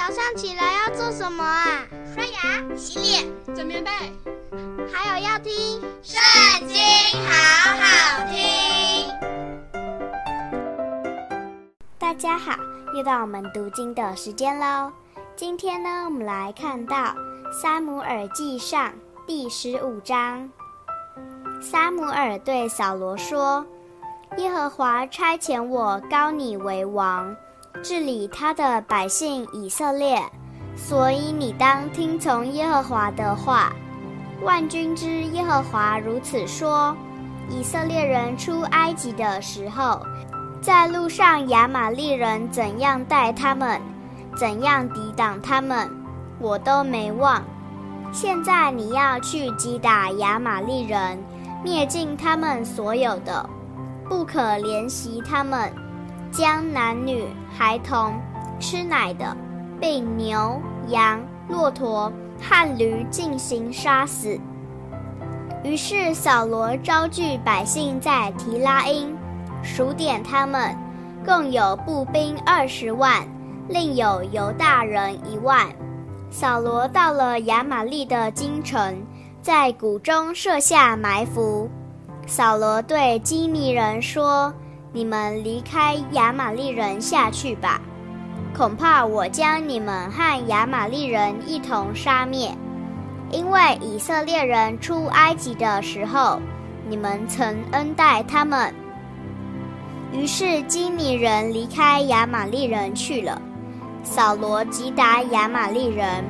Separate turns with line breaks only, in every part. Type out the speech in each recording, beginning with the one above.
早上起来要做什么啊？
刷牙、洗脸、
整棉被，
还有要听《
圣经》，好好听。
大家好，又到我们读经的时间喽。今天呢，我们来看到《撒母耳记上》第十五章。撒母耳对扫罗说：“耶和华差遣我高你为王。”治理他的百姓以色列，所以你当听从耶和华的话。万军之耶和华如此说：以色列人出埃及的时候，在路上亚玛力人怎样待他们，怎样抵挡他们，我都没忘。现在你要去击打亚玛力人，灭尽他们所有的，不可怜惜他们。将男女孩童、吃奶的，并牛羊、骆驼和驴进行杀死。于是扫罗招聚百姓在提拉因，数点他们，共有步兵二十万，另有犹大人一万。扫罗到了亚玛利的京城，在谷中设下埋伏。扫罗对基尼人说。你们离开亚玛力人下去吧，恐怕我将你们和亚玛力人一同杀灭，因为以色列人出埃及的时候，你们曾恩待他们。于是基尼人离开亚玛力人去了。扫罗击打亚玛力人，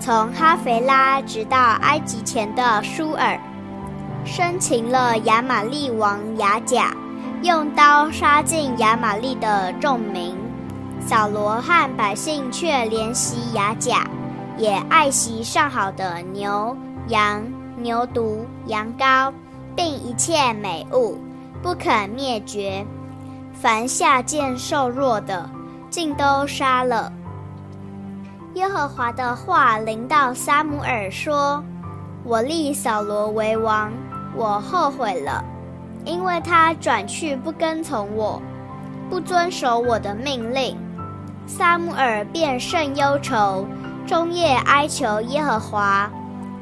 从哈肥拉直到埃及前的舒尔，生擒了亚玛力王亚甲。用刀杀尽亚玛利的众民，扫罗和百姓却怜惜雅甲，也爱惜上好的牛羊、牛犊、羊羔，并一切美物，不肯灭绝。凡下贱瘦弱的，尽都杀了。耶和华的话临到撒母耳说：“我立扫罗为王，我后悔了。”因为他转去不跟从我，不遵守我的命令，撒母耳便甚忧愁，终夜哀求耶和华。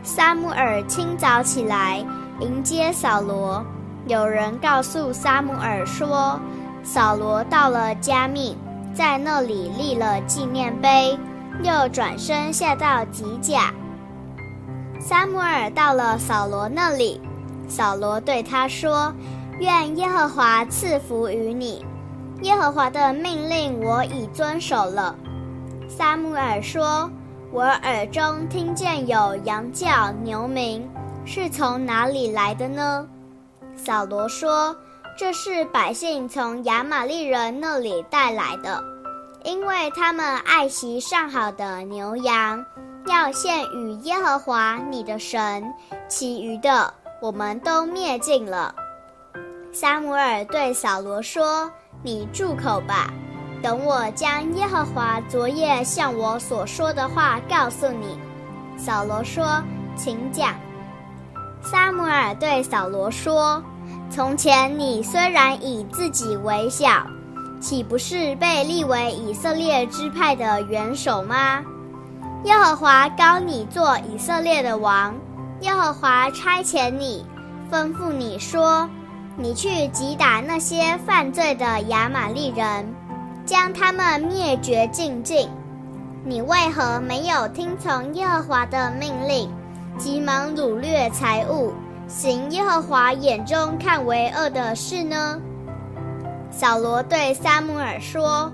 撒母耳清早起来迎接扫罗，有人告诉撒母耳说，扫罗到了迦密，在那里立了纪念碑，又转身下到吉甲。撒母耳到了扫罗那里。扫罗对他说：“愿耶和华赐福于你。耶和华的命令我已遵守了。”撒母耳说：“我耳中听见有羊叫、牛鸣，是从哪里来的呢？”扫罗说：“这是百姓从亚玛力人那里带来的，因为他们爱惜上好的牛羊，要献与耶和华你的神，其余的。”我们都灭尽了。撒母耳对扫罗说：“你住口吧，等我将耶和华昨夜向我所说的话告诉你。”扫罗说：“请讲。”撒母耳对扫罗说：“从前你虽然以自己为小，岂不是被立为以色列支派的元首吗？耶和华膏你做以色列的王。”耶和华差遣你，吩咐你说：“你去击打那些犯罪的亚玛力人，将他们灭绝净尽。你为何没有听从耶和华的命令，急忙掳掠财物，行耶和华眼中看为恶的事呢？”扫罗对撒母耳说：“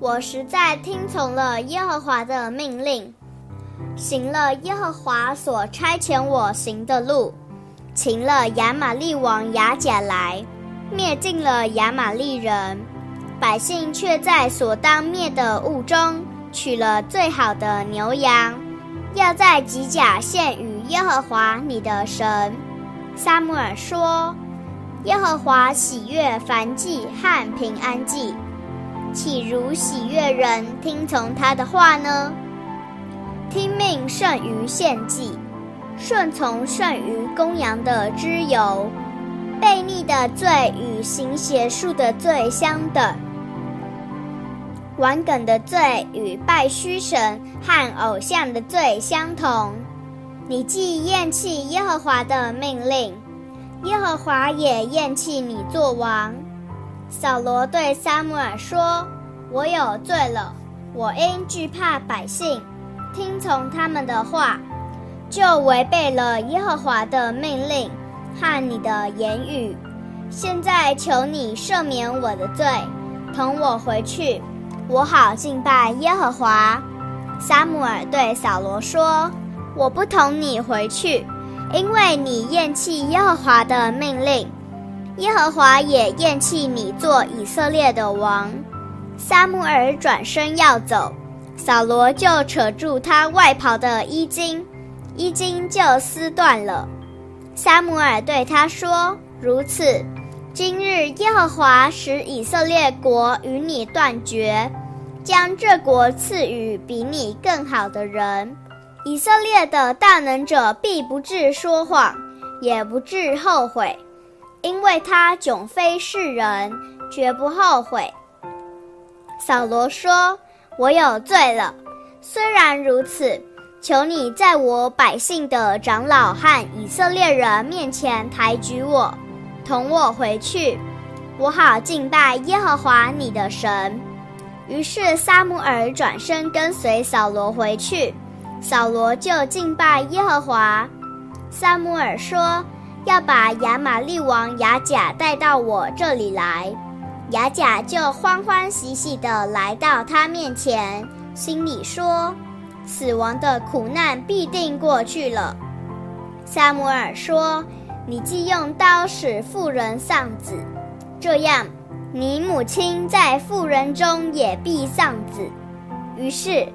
我实在听从了耶和华的命令。”行了耶和华所差遣我行的路，擒了亚玛利王亚甲来，灭尽了亚玛利人，百姓却在所当灭的物中取了最好的牛羊，要在吉甲献与耶和华你的神。撒母耳说：“耶和华喜悦凡祭和平安祭，岂如喜悦人听从他的话呢？”听命胜于献祭，顺从胜于公羊的脂油。悖逆的罪与行邪术的罪相等。玩梗的罪与拜虚神和偶像的罪相同。你既厌弃耶和华的命令，耶和华也厌弃你做王。扫罗对撒母耳说：“我有罪了，我因惧怕百姓，听从他们的话，就违背了耶和华的命令和你的言语。现在求你赦免我的罪，同我回去，我好敬拜耶和华。”撒母耳对扫罗说。我不同你回去，因为你厌弃耶和华的命令，耶和华也厌弃你做以色列的王。撒母耳转身要走，扫罗就扯住他外袍的衣襟，衣襟就撕断了。撒母耳对他说：“如此，今日耶和华使以色列国与你断绝，将这国赐予比你更好的人。”以色列的大能者必不致说谎，也不致后悔，因为他迥非世人，绝不后悔。扫罗说：“我有罪了，虽然如此，求你在我百姓的长老和以色列人面前抬举我，同我回去，我好敬拜耶和华你的神。”于是撒母耳转身跟随扫罗回去。扫罗就敬拜耶和华。撒母耳说：“要把亚玛力王亚甲带到我这里来。”亚甲就欢欢喜喜地来到他面前，心里说：“死亡的苦难必定过去了。”撒母耳说：“你既用刀使妇人丧子，这样，你母亲在妇人中也必丧子。”于是。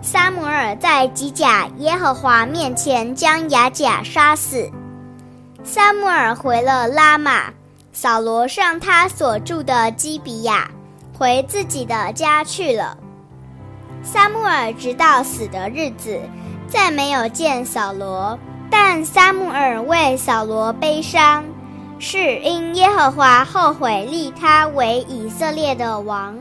撒母耳在吉甲耶和华面前将亚甲杀死。撒母尔回了拉玛，扫罗上他所住的基比亚，回自己的家去了。撒母耳直到死的日子，再没有见扫罗，但撒母耳为扫罗悲伤，是因耶和华后悔立他为以色列的王。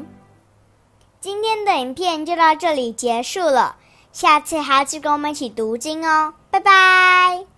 今天的影片就到这里结束了，下次还要记得跟我们一起读经哦，拜拜。